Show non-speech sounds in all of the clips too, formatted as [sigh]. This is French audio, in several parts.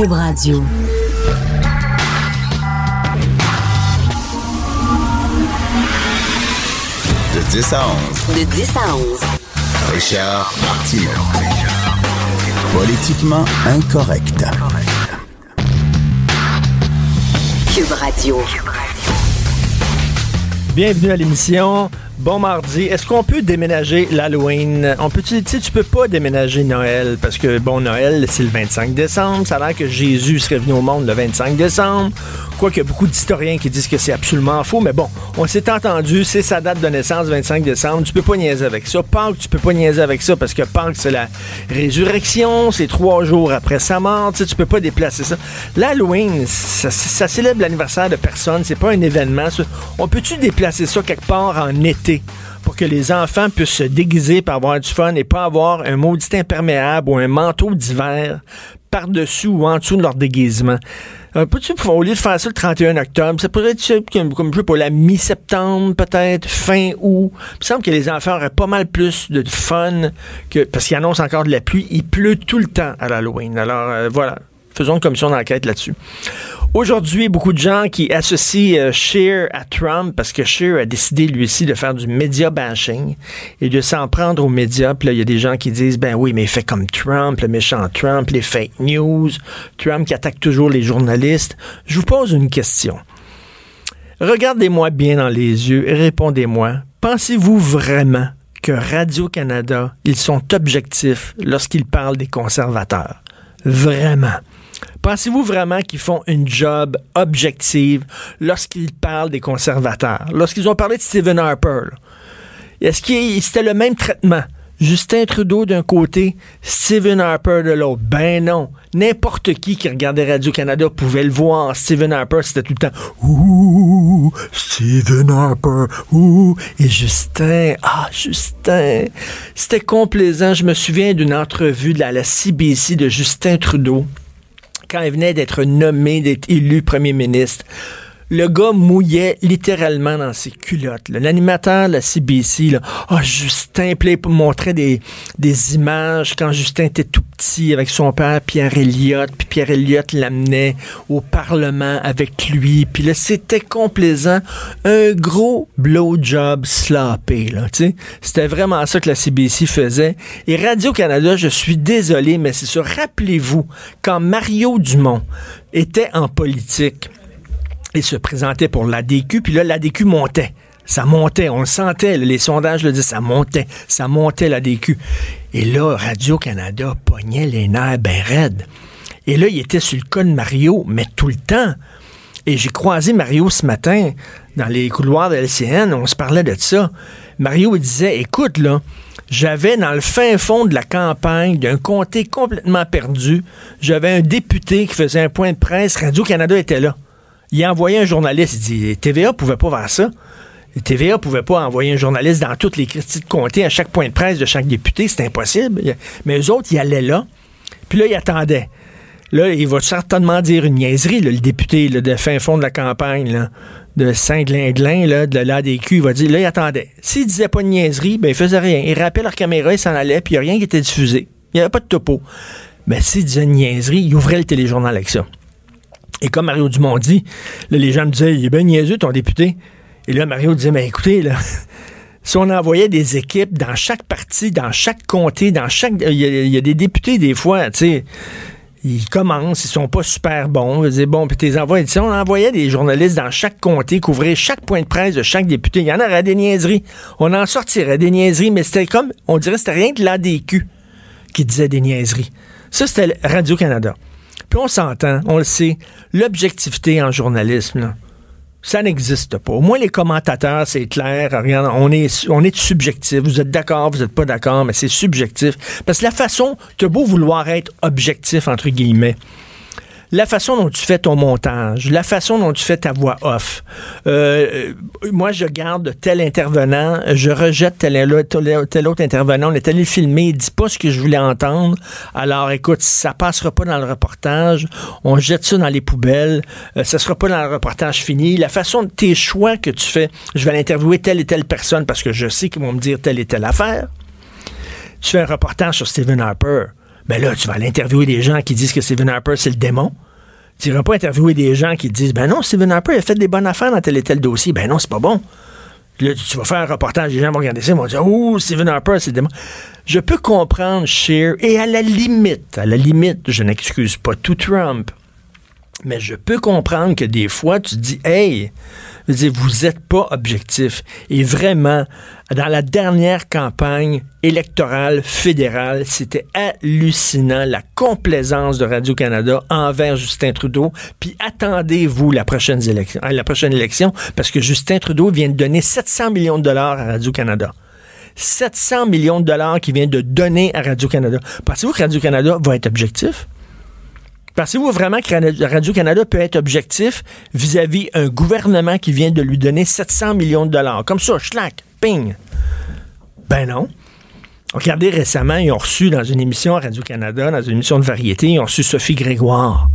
Cube Radio. De 10 à 11. De 10 à 11. Richard Martineau. Politiquement incorrect. Cube Radio. Bienvenue à l'émission. Bon mardi. Est-ce qu'on peut déménager l'Halloween? On peut, tu sais, tu peux pas déménager Noël parce que, bon, Noël, c'est le 25 décembre. Ça a l'air que Jésus serait venu au monde le 25 décembre. Quoique, beaucoup d'historiens qui disent que c'est absolument faux. Mais bon, on s'est entendu. C'est sa date de naissance, 25 décembre. Tu peux pas niaiser avec ça. Pâques, tu peux pas niaiser avec ça parce que Pâques, c'est la résurrection. C'est trois jours après sa mort. Tu peux pas déplacer ça. L'Halloween, ça, ça célèbre l'anniversaire de personne. C'est pas un événement. On peut-tu déplacer ça quelque part en été? Pour que les enfants puissent se déguiser pour avoir du fun et pas avoir un maudit imperméable ou un manteau d'hiver par-dessus ou en dessous de leur déguisement. Euh, au lieu de faire ça le 31 octobre, ça pourrait être comme, comme jeu pour la mi-septembre, peut-être, fin août. Il me semble que les enfants auraient pas mal plus de fun parce qu'ils annoncent encore de la pluie. Il pleut tout le temps à l'Halloween. Alors, euh, voilà. Faisons une commission d'enquête là-dessus. Aujourd'hui, beaucoup de gens qui associent euh, à Trump parce que Scheer a décidé lui aussi de faire du média bashing et de s'en prendre aux médias. Puis là, il y a des gens qui disent ben oui, mais il fait comme Trump, le méchant Trump, les fake news, Trump qui attaque toujours les journalistes. Je vous pose une question. Regardez-moi bien dans les yeux et répondez-moi. Pensez-vous vraiment que Radio-Canada, ils sont objectifs lorsqu'ils parlent des conservateurs? Vraiment. Pensez-vous vraiment qu'ils font une job objective lorsqu'ils parlent des conservateurs? Lorsqu'ils ont parlé de Stephen Harper, est-ce que c'était le même traitement? Justin Trudeau d'un côté, Stephen Harper de l'autre. Ben non. N'importe qui qui regardait Radio-Canada pouvait le voir. Stephen Harper, c'était tout le temps Ouh, Stephen Harper, ouh. Et Justin, ah, Justin. C'était complaisant. Je me souviens d'une entrevue de la, la CBC de Justin Trudeau quand il venait d'être nommé, d'être élu premier ministre. Le gars mouillait littéralement dans ses culottes. L'animateur de la CBC, là, oh, Justin, il montrait des, des images quand Justin était tout petit avec son père Pierre Elliott, puis Pierre Elliott l'amenait au Parlement avec lui, puis là, c'était complaisant. Un gros blowjob sloppé, là, tu sais. C'était vraiment ça que la CBC faisait. Et Radio-Canada, je suis désolé, mais c'est sûr, rappelez-vous, quand Mario Dumont était en politique, il se présentait pour l'ADQ, puis là, l'ADQ montait. Ça montait, on le sentait, les sondages le disaient, ça montait, ça montait l'ADQ. Et là, Radio-Canada pognait les nerfs bien raides. Et là, il était sur le cas de Mario, mais tout le temps. Et j'ai croisé Mario ce matin dans les couloirs de LCN, on se parlait de ça. Mario disait, écoute, là, j'avais dans le fin fond de la campagne d'un comté complètement perdu, j'avais un député qui faisait un point de presse, Radio-Canada était là il a envoyé un journaliste. Il dit TVA pouvait pas faire ça. TVA pouvait pas envoyer un journaliste dans toutes les critiques de comté à chaque point de presse de chaque député. C'est impossible. Mais eux autres, ils allaient là. Puis là, ils attendaient. Là, il va certainement dire une niaiserie, le député de fin fond de la campagne, de Saint-Glinglin, de l'ADQ. Il va dire, là, il attendait. S'il disait pas de niaiserie, ben, il faisait rien. Il rappelait leur caméra, il s'en allait, puis il n'y a rien qui était diffusé. Il n'y avait pas de topo. Mais s'il disait une niaiserie, il ouvrait le téléjournal avec ça. Et comme Mario Dumont dit, là, les gens me disaient, il est bien niaiseux, ton député. Et là, Mario disait, mais écoutez, là, [laughs] si on envoyait des équipes dans chaque parti, dans chaque comté, dans chaque... Il y, a, des députés, des fois, tu sais, ils commencent, ils sont pas super bons. Ils bon, puis t'es envoies. Si on envoyait des journalistes dans chaque comté, couvrir chaque point de presse de chaque député, il y en aurait des niaiseries. On en sortirait des niaiseries, mais c'était comme, on dirait c'était rien que l'ADQ qui disait des niaiseries. Ça, c'était Radio-Canada. Puis on s'entend, on le sait, l'objectivité en journalisme, ça n'existe pas. Au moins, les commentateurs, c'est clair. Regarde, on est, on est subjectif. Vous êtes d'accord, vous n'êtes pas d'accord, mais c'est subjectif. Parce que la façon, tu beau vouloir être objectif, entre guillemets la façon dont tu fais ton montage, la façon dont tu fais ta voix off. Euh, moi, je garde tel intervenant, je rejette tel, tel, autre intervenant. On est allé filmer, il dit pas ce que je voulais entendre. Alors, écoute, ça passera pas dans le reportage. On jette ça dans les poubelles. Euh, ça sera pas dans le reportage fini. La façon de tes choix que tu fais, je vais interviewer telle et telle personne parce que je sais qu'ils vont me dire telle et telle affaire. Tu fais un reportage sur Stephen Harper Ben là, tu vas aller interviewer des gens qui disent que Stephen Harper, c'est le démon. Tu n'iras pas interviewer des gens qui disent, ben non, Stephen Harper a fait des bonnes affaires dans tel et tel dossier. Ben non, c'est pas bon. Là, tu vas faire un reportage, les gens vont regarder ça, ils vont dire, oh, Stephen Harper, c'est le démon. Je peux comprendre Cher, et à la limite, à la limite, je n'excuse pas tout Trump, mais je peux comprendre que des fois, tu dis, hey, vous n'êtes pas objectif. Et vraiment, dans la dernière campagne électorale fédérale, c'était hallucinant la complaisance de Radio-Canada envers Justin Trudeau. Puis attendez-vous la prochaine élection, la prochaine élection, parce que Justin Trudeau vient de donner 700 millions de dollars à Radio-Canada. 700 millions de dollars qu'il vient de donner à Radio-Canada. Pensez-vous que Radio-Canada va être objectif? Pensez-vous vraiment que Radio-Canada peut être objectif vis-à-vis un gouvernement qui vient de lui donner 700 millions de dollars? Comme ça, schlack, ping. Ben non. Regardez récemment, ils ont reçu dans une émission à Radio-Canada, dans une émission de variété, ils ont reçu Sophie Grégoire.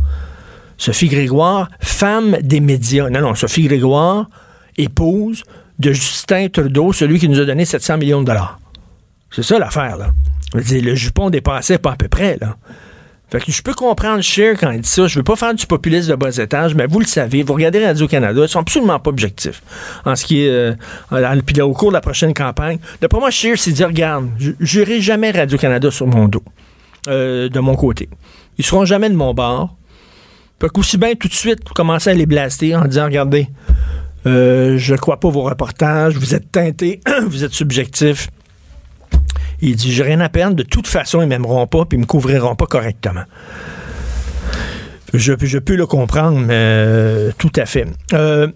Sophie Grégoire, femme des médias. Non, non, Sophie Grégoire, épouse de Justin Trudeau, celui qui nous a donné 700 millions de dollars. C'est ça l'affaire, là. le jupon dépassait pas à peu près, là. Fait que je peux comprendre Cher quand il dit ça. Je veux pas faire du populisme de bas étage, mais vous le savez, vous regardez Radio-Canada, ils sont absolument pas objectifs. En ce qui est, euh, puis au cours de la prochaine campagne. D'après moi, Cher s'est dit, regarde, je n'irai jamais Radio-Canada sur mon dos, euh, de mon côté. Ils seront jamais de mon bord. Fait qu'aussi bien tout de suite commencer à les blaster en disant, regardez, euh, je crois pas vos reportages, vous êtes teintés, [clears throat] vous êtes subjectifs. Il dit, j'ai rien à perdre. De toute façon, ils m'aimeront pas puis ils me couvriront pas correctement. Je, je peux le comprendre, mais euh, tout à fait. Euh,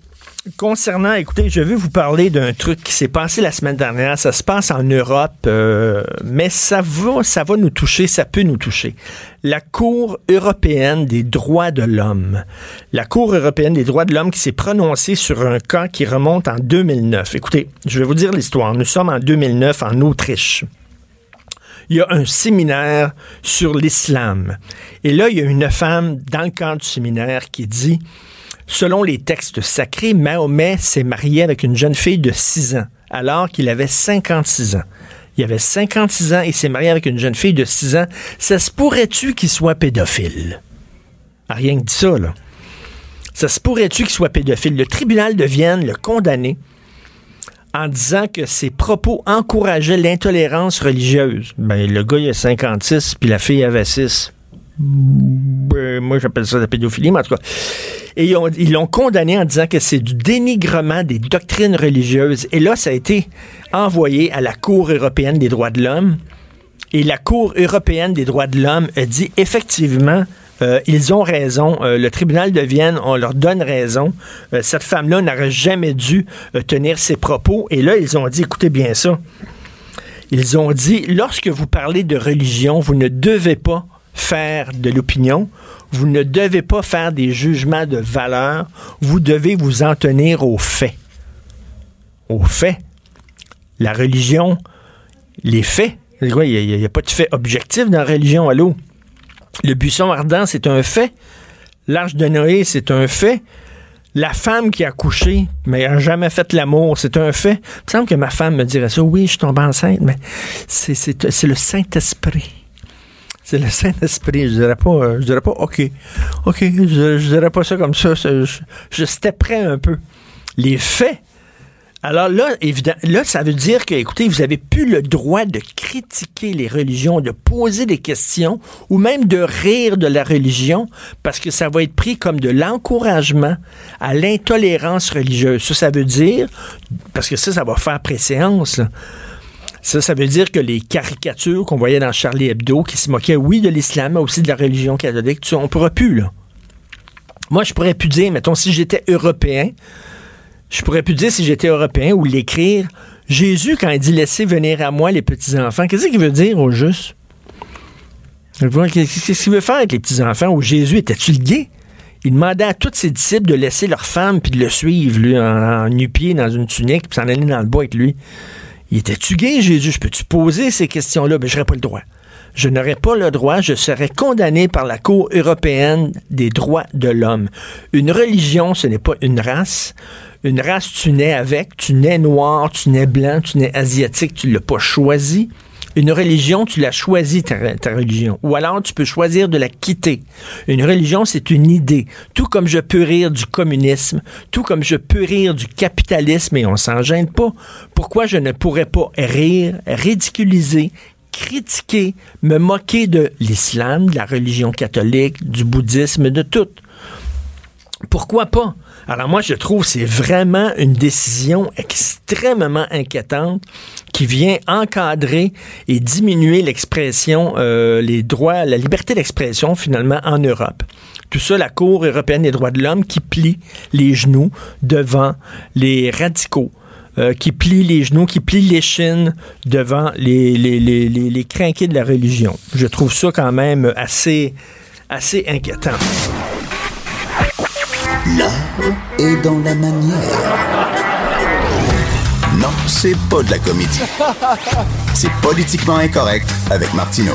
concernant, écoutez, je vais vous parler d'un truc qui s'est passé la semaine dernière. Ça se passe en Europe, euh, mais ça va, ça va nous toucher, ça peut nous toucher. La Cour européenne des droits de l'homme. La Cour européenne des droits de l'homme qui s'est prononcée sur un cas qui remonte en 2009. Écoutez, je vais vous dire l'histoire. Nous sommes en 2009 en Autriche il y a un séminaire sur l'islam. Et là, il y a une femme dans le cadre du séminaire qui dit, selon les textes sacrés, Mahomet s'est marié avec une jeune fille de 6 ans, alors qu'il avait 56 ans. Il avait 56 ans et s'est marié avec une jeune fille de 6 ans. Ça se pourrait-tu qu'il soit pédophile? Ah, rien que dit ça, là. Ça se pourrait-tu qu'il soit pédophile? Le tribunal de Vienne l'a condamné en disant que ses propos encourageaient l'intolérance religieuse. Ben, le gars, il a 56, puis la fille avait 6. Ben, moi, j'appelle ça la pédophilie, mais en tout cas. Et ils l'ont condamné en disant que c'est du dénigrement des doctrines religieuses. Et là, ça a été envoyé à la Cour européenne des droits de l'homme. Et la Cour européenne des droits de l'homme a dit effectivement, euh, ils ont raison. Euh, le tribunal de Vienne, on leur donne raison. Euh, cette femme-là n'aurait jamais dû tenir ses propos. Et là, ils ont dit, écoutez bien ça. Ils ont dit, lorsque vous parlez de religion, vous ne devez pas faire de l'opinion, vous ne devez pas faire des jugements de valeur, vous devez vous en tenir aux faits. Aux faits. La religion, les faits. Il n'y a, pas de fait objectif dans la religion, allô? Le buisson ardent, c'est un fait. L'arche de Noé, c'est un fait. La femme qui a couché, mais n'a jamais fait l'amour, c'est un fait. Il me semble que ma femme me dirait ça. Oui, je suis tombée enceinte, mais c'est le Saint-Esprit. C'est le Saint-Esprit. Je dirais pas, euh, je dirais pas, OK. OK, je, je dirais pas ça comme ça. Je, je prêt un peu. Les faits alors là, évidemment, là, ça veut dire que, écoutez, vous avez plus le droit de critiquer les religions, de poser des questions ou même de rire de la religion parce que ça va être pris comme de l'encouragement à l'intolérance religieuse. Ça, ça veut dire, parce que ça, ça va faire préséance, Ça, ça veut dire que les caricatures qu'on voyait dans Charlie Hebdo, qui se moquaient, oui, de l'islam, mais aussi de la religion catholique, on ne pourra plus, là. Moi, je pourrais plus dire, mettons, si j'étais européen, je pourrais plus dire si j'étais européen ou l'écrire. Jésus, quand il dit laissez venir à moi les petits-enfants, qu'est-ce qu'il veut dire au juste? Qu'est-ce qu'il veut faire avec les petits-enfants? Jésus était-tu le gay? Il demandait à tous ses disciples de laisser leur femme puis de le suivre, lui, en, nu-pied dans une tunique, puis s'en aller dans le bois avec lui. Il était-tu gay, Jésus? Je peux-tu poser ces questions-là? Ben, je n'aurais pas le droit. Je n'aurais pas le droit, je serais condamné par la Cour européenne des droits de l'homme. Une religion, ce n'est pas une race une race, tu nais avec, tu nais noir, tu nais blanc, tu nais asiatique, tu l'as pas choisi. Une religion, tu l'as choisi, ta, religion. Ou alors, tu peux choisir de la quitter. Une religion, c'est une idée. Tout comme je peux rire du communisme, tout comme je peux rire du capitalisme, et on s'en gêne pas, pourquoi je ne pourrais pas rire, ridiculiser, critiquer, me moquer de l'islam, de la religion catholique, du bouddhisme, de tout? Pourquoi pas? Alors moi, je trouve c'est vraiment une décision extrêmement inquiétante qui vient encadrer et diminuer l'expression, euh, les droits, la liberté d'expression finalement en Europe. Tout ça, la Cour européenne des droits de l'homme qui plie les genoux devant les radicaux. Euh, qui plie les genoux, qui plie les chines devant les, les, de la religion. Je trouve ça quand même assez, assez inquiétant. L'art est dans la manière. Non, c'est pas de la comédie. C'est politiquement incorrect avec Martineau.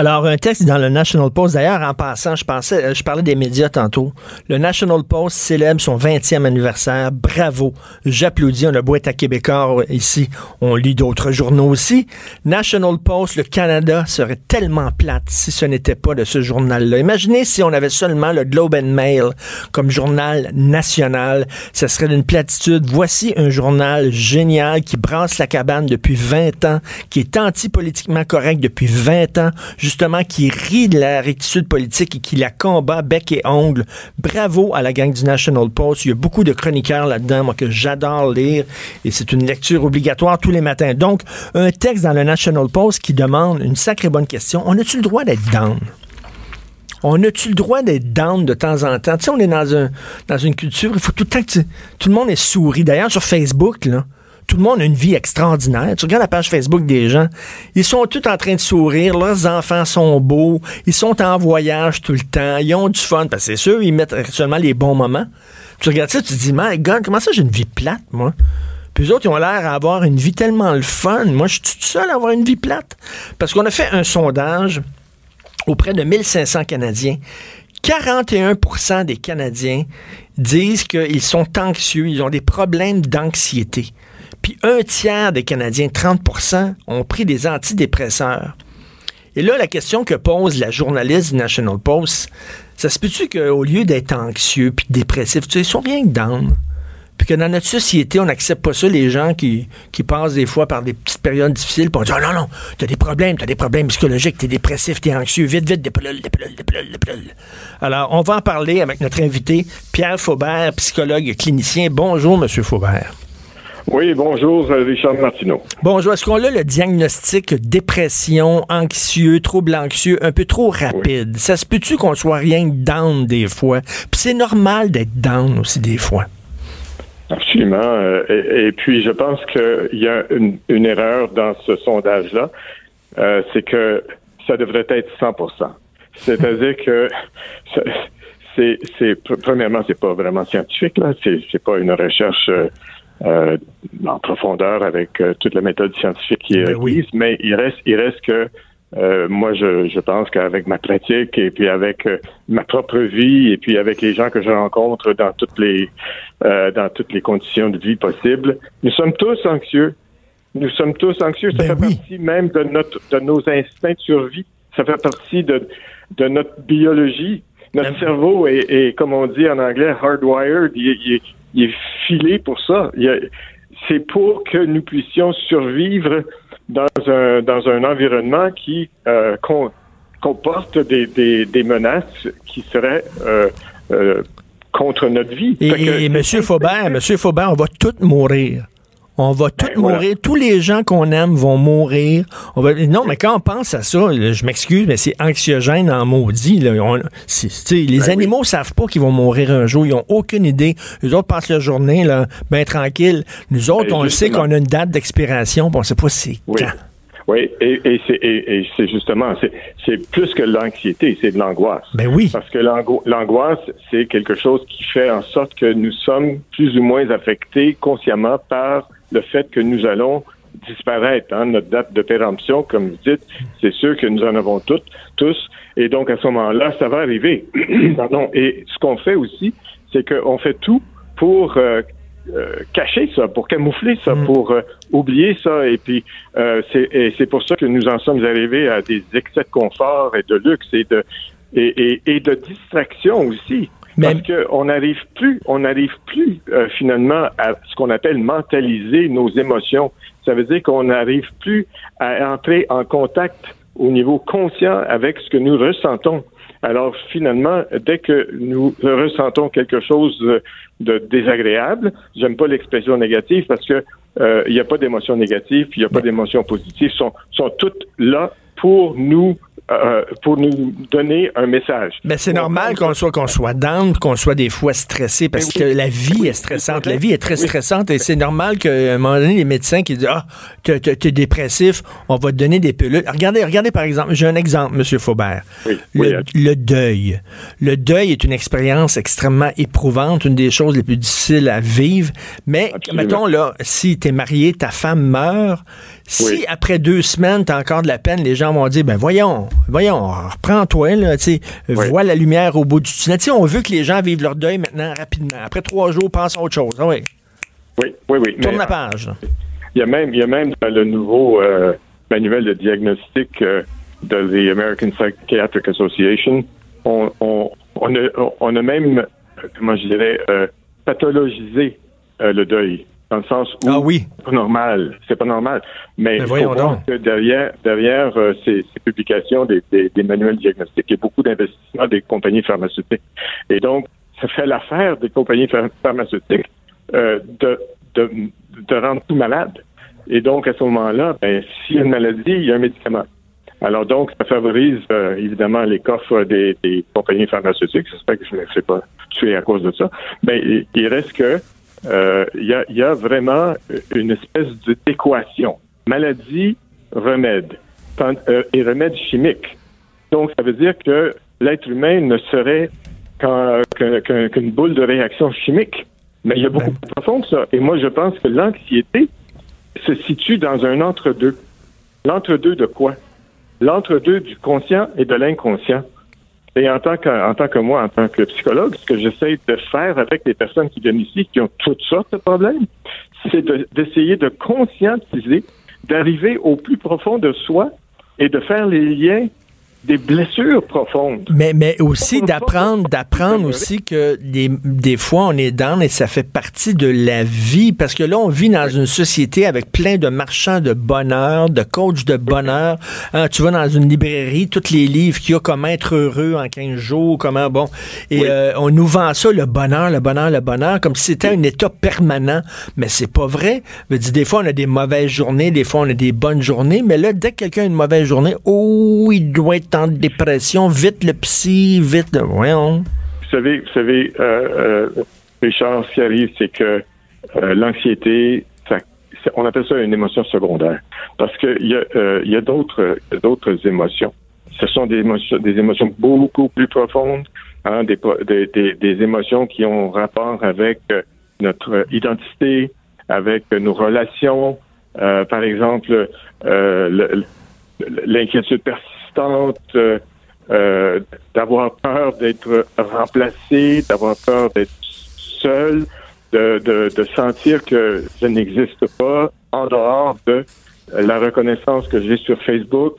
Alors, un texte dans le National Post, d'ailleurs, en passant, je pensais, euh, je parlais des médias tantôt. Le National Post célèbre son 20e anniversaire. Bravo. J'applaudis. On a beau être à Québécois ici. On lit d'autres journaux aussi. National Post, le Canada serait tellement plate si ce n'était pas de ce journal-là. Imaginez si on avait seulement le Globe and Mail comme journal national. Ce serait d'une platitude. Voici un journal génial qui brasse la cabane depuis 20 ans, qui est anti-politiquement correct depuis 20 ans justement, qui rit de la rectitude politique et qui la combat bec et ongle. Bravo à la gang du National Post. Il y a beaucoup de chroniqueurs là-dedans, moi, que j'adore lire et c'est une lecture obligatoire tous les matins. Donc, un texte dans le National Post qui demande une sacrée bonne question. On a-tu le droit d'être down? On a-tu le droit d'être down de temps en temps? Tu sais, on est dans, un, dans une culture, il faut tout le temps que tout le monde est souri. D'ailleurs, sur Facebook, là, tout le monde a une vie extraordinaire. Tu regardes la page Facebook des gens, ils sont tous en train de sourire, leurs enfants sont beaux, ils sont en voyage tout le temps, ils ont du fun, parce que c'est sûr, ils mettent seulement les bons moments. Tu regardes ça, tu te dis, my God, comment ça j'ai une vie plate, moi? Puis eux autres, ils ont l'air d'avoir une vie tellement le fun. Moi, je suis tout seul à avoir une vie plate. Parce qu'on a fait un sondage auprès de 1500 Canadiens. 41% des Canadiens disent qu'ils sont anxieux, ils ont des problèmes d'anxiété. Puis un tiers des Canadiens, 30% ont pris des antidépresseurs. Et là, la question que pose la journaliste du National Post, ça se peut-tu qu'au lieu d'être anxieux puis dépressif, tu sais, ils sont rien que down. Puis que dans notre société, on n'accepte pas ça, les gens qui, qui passent des fois par des petites périodes difficiles, puis on dit oh, non, non, t'as des problèmes, t'as des problèmes psychologiques, t'es dépressif, t'es anxieux, vite, vite, des pilules, des pilules. Alors, on va en parler avec notre invité, Pierre Faubert, psychologue clinicien. Bonjour, Monsieur Faubert. Oui, bonjour, euh, Richard Martineau. Bonjour. Est-ce qu'on a le diagnostic dépression, anxieux, trouble anxieux, un peu trop rapide? Ça se peut-tu qu'on soit rien down des fois? Puis c'est normal d'être down aussi des fois. Absolument. Euh, et, puis, je pense qu'il y a une, erreur dans ce sondage-là. Euh, c'est que ça devrait être 100% C'est-à-dire que [laughs] c'est, c'est, premièrement, c'est pas vraiment scientifique, là. C'est, c'est pas une recherche euh, en profondeur avec euh, toute la méthode scientifique qui est ben oui. mais il reste, il reste que euh, moi, je, je pense qu'avec ma pratique et puis avec euh, ma propre vie et puis avec les gens que je rencontre dans toutes les dans toutes les conditions de vie possibles, nous sommes tous anxieux. Nous sommes tous anxieux. Ça ben fait partie même de notre de nos instincts de survie. Ça fait partie de de notre biologie. Notre ben cerveau est, est, comme on dit en anglais, hardwired. Il, il, il est filé pour ça. C'est pour que nous puissions survivre dans un, dans un environnement qui euh, comporte des, des, des, menaces qui seraient euh, euh, contre notre vie. Et, et M. Faubert, Monsieur Faubert, on va tous mourir. On va tous ben, mourir. Tous les gens qu'on aime vont mourir. On va... Non, mais quand on pense à ça, je m'excuse, mais c'est anxiogène en maudit. Là. les ben animaux ne savent pas qu'ils vont mourir un jour. Ils n'ont aucune idée. Les autres passent la journée là, bien tranquille. Nous autres, ben, on sait qu'on a une date d'expiration, on ne sait pas c'est oui. quand. Oui, et, c'est justement, c'est plus que l'anxiété, c'est de l'angoisse. Ben oui. Parce que l'angoisse, c'est quelque chose qui fait en sorte que nous sommes plus ou moins affectés consciemment par le fait que nous allons disparaître. Hein, notre date de péremption, comme vous dites, c'est sûr que nous en avons toutes, tous. Et donc, à ce moment-là, ça va arriver. [clears throat] Pardon. Et ce qu'on fait aussi, c'est qu'on fait tout pour euh, cacher ça, pour camoufler ça, mm. pour oublier ça. Et puis, c'est, c'est pour ça que nous en sommes arrivés à des excès de confort et de luxe et de, et, et, de distraction aussi. Parce qu'on n'arrive plus, on n'arrive plus finalement à ce qu'on appelle mentaliser nos émotions. Ça veut dire qu'on n'arrive plus à entrer en contact au niveau conscient avec ce que nous ressentons. Alors finalement, dès que nous ressentons quelque chose de désagréable, j'aime pas l'expression négative parce que euh, il n'y a pas d'émotions négatives, il n'y a pas d'émotions positives, sont sont toutes là pour nous euh, pour nous donner un message. Mais c'est normal qu'on soit qu'on soit down, qu'on soit des fois stressé parce que la vie est stressante. La vie est très stressante et c'est normal qu'à un moment donné, les médecins qui disent Ah, tu es dépressif, on va te donner des pilules. Regardez, regardez par exemple, j'ai un exemple, M. Faubert. le, deuil. Le deuil est une expérience extrêmement éprouvante, une des choses les plus difficiles à vivre. Mais, mettons, là, si tu es marié, ta femme meurt, si après deux semaines, tu as encore de la peine, les gens vont dire, ben voyons, voyons, reprends-toi, là, tu sais, vois la lumière au bout du tunnel. On veut que les gens vivent leur deuil maintenant rapidement. Après trois jours, pense à autre chose. Ah oui. Oui, oui, oui. Tourne la page. Il y a même, il y a même dans le nouveau euh, manuel de diagnostic euh, de l'American Psychiatric Association, on, on, on, a, on a même, comment je dirais, euh, pathologisé le deuil dans le sens où ah oui. c'est pas normal, c'est pas normal. Mais, il faut voir que derrière, derrière euh, ces, ces, publications des, des, des, manuels diagnostiques, il y a beaucoup d'investissements des compagnies pharmaceutiques. Et donc, ça fait l'affaire des compagnies pharmaceutiques euh, de, de, de rendre tout malade. Et donc, à ce moment-là, ben, s'il y a une maladie, il y a un médicament. Alors donc, ça favorise euh, évidemment les coffres des, des compagnies pharmaceutiques. J'espère que je ne sais pas tuer à cause de ça. Mais ben, il reste que euh, il y, a, y, a, vraiment une espèce d'équation. Maladie, remède. Euh, et remède chimique. Donc, ça veut dire que l'être humain ne serait qu'une boule de réaction chimique. Mais il y a beaucoup plus profond que ça. Et moi, je pense que l'anxiété se situe dans un entre-deux. L'entre-deux de quoi? L'entre-deux du conscient et de l'inconscient. Et en tant, que, en tant que moi, en tant que psychologue, ce que j'essaie de faire avec les personnes qui viennent ici, qui ont toutes sortes de problèmes, c'est d'essayer de, de conscientiser, d'arriver au plus profond de soi et de faire les liens des blessures profondes. Mais, mais aussi d'apprendre, d'apprendre aussi que des, des fois on est dans et ça fait partie de la vie parce que là on vit dans une société avec plein de marchands de bonheur, de coachs de bonheur. Hein, tu vas dans une librairie, tous les livres qu'il y a comment être heureux en 15 jours, comment bon. Et euh, on nous vend ça, le bonheur, le bonheur, le bonheur, comme si c'était un état permanent. Mais c'est pas vrai. Je des fois on a des mauvaises journées, des fois on a des bonnes journées, mais là, dès que quelqu'un a une mauvaise journée, oh, il doit être en dépression, vite le psy, vite le... Vous savez, vous savez euh, euh, Richard, ce qui arrive, c'est que euh, l'anxiété, on appelle ça une émotion secondaire. Parce qu'il y a, a d'autres, émotions. Ce sont des émotions, des émotions beaucoup plus profondes, hein, des, émotions qui ont rapport avec notre identité, avec nos relations. par exemple, l'inquiétude personnelle euh, euh, d'avoir peur d'être remplacé, d'avoir peur d'être seul, de, de, sentir que je n'existe pas en dehors de la reconnaissance que j'ai sur Facebook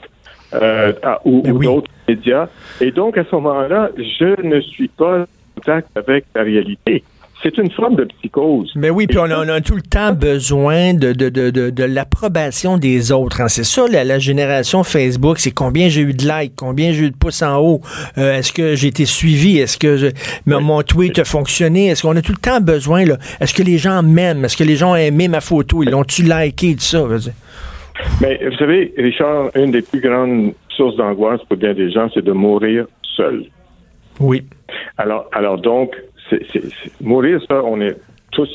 euh, ou, ou d'autres médias. Et donc, à ce moment-là, je ne suis pas en contact avec la réalité. C'est une forme de psychose. Mais oui, puis on, a tout le temps besoin de, de, de, de, l'approbation des autres. Hein. C'est ça, la, génération Facebook, c'est combien j'ai eu de likes, combien j'ai eu de pouces en haut, euh, est-ce que j'ai été suivi, est-ce que mon tweet a fonctionné, est-ce qu'on a tout le temps besoin, là, est-ce que les gens m'aiment, est-ce que les gens ont aimé ma photo, ils l'ont-tu liké, tout ça? Mais vous savez, Richard, une des plus grandes sources d'angoisse pour bien des gens, c'est de mourir seul. Oui. Alors, alors donc, c'est, mourir, ça, on est tous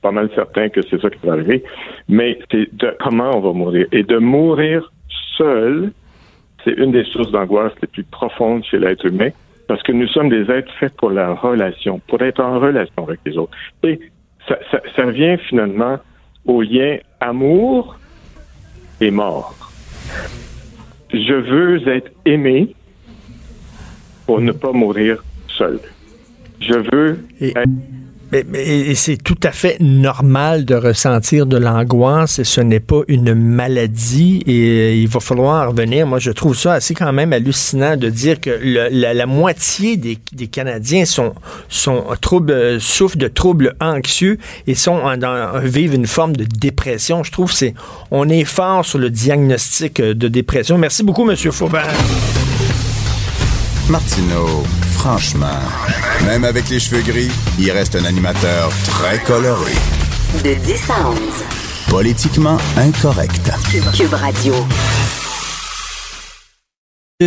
pas mal certains que c'est ça qui va arriver, mais c'est comment on va mourir. Et de mourir seul, c'est une des sources d'angoisse les plus profondes chez l'être humain, parce que nous sommes des êtres faits pour la relation, pour être en relation avec les autres. Et ça, ça, ça vient finalement au lien amour et mort. Je veux être aimé pour ne pas mourir seul. Je veux et c'est tout à fait normal de ressentir de l'angoisse et ce n'est pas une maladie et euh, il va falloir revenir. Moi, je trouve ça assez quand même hallucinant de dire que le- la, la moitié des, des Canadiens sont, sont troubles, souffrent de troubles anxieux et sont en- vivent une forme de dépression. Je trouve que c'est on est fort sur le diagnostic euh, de dépression. Merci beaucoup, Monsieur Faubert. Martineau, franchement, même avec les cheveux gris, il reste un animateur très coloré. De 10 à 11. Politiquement incorrect. Cube Radio.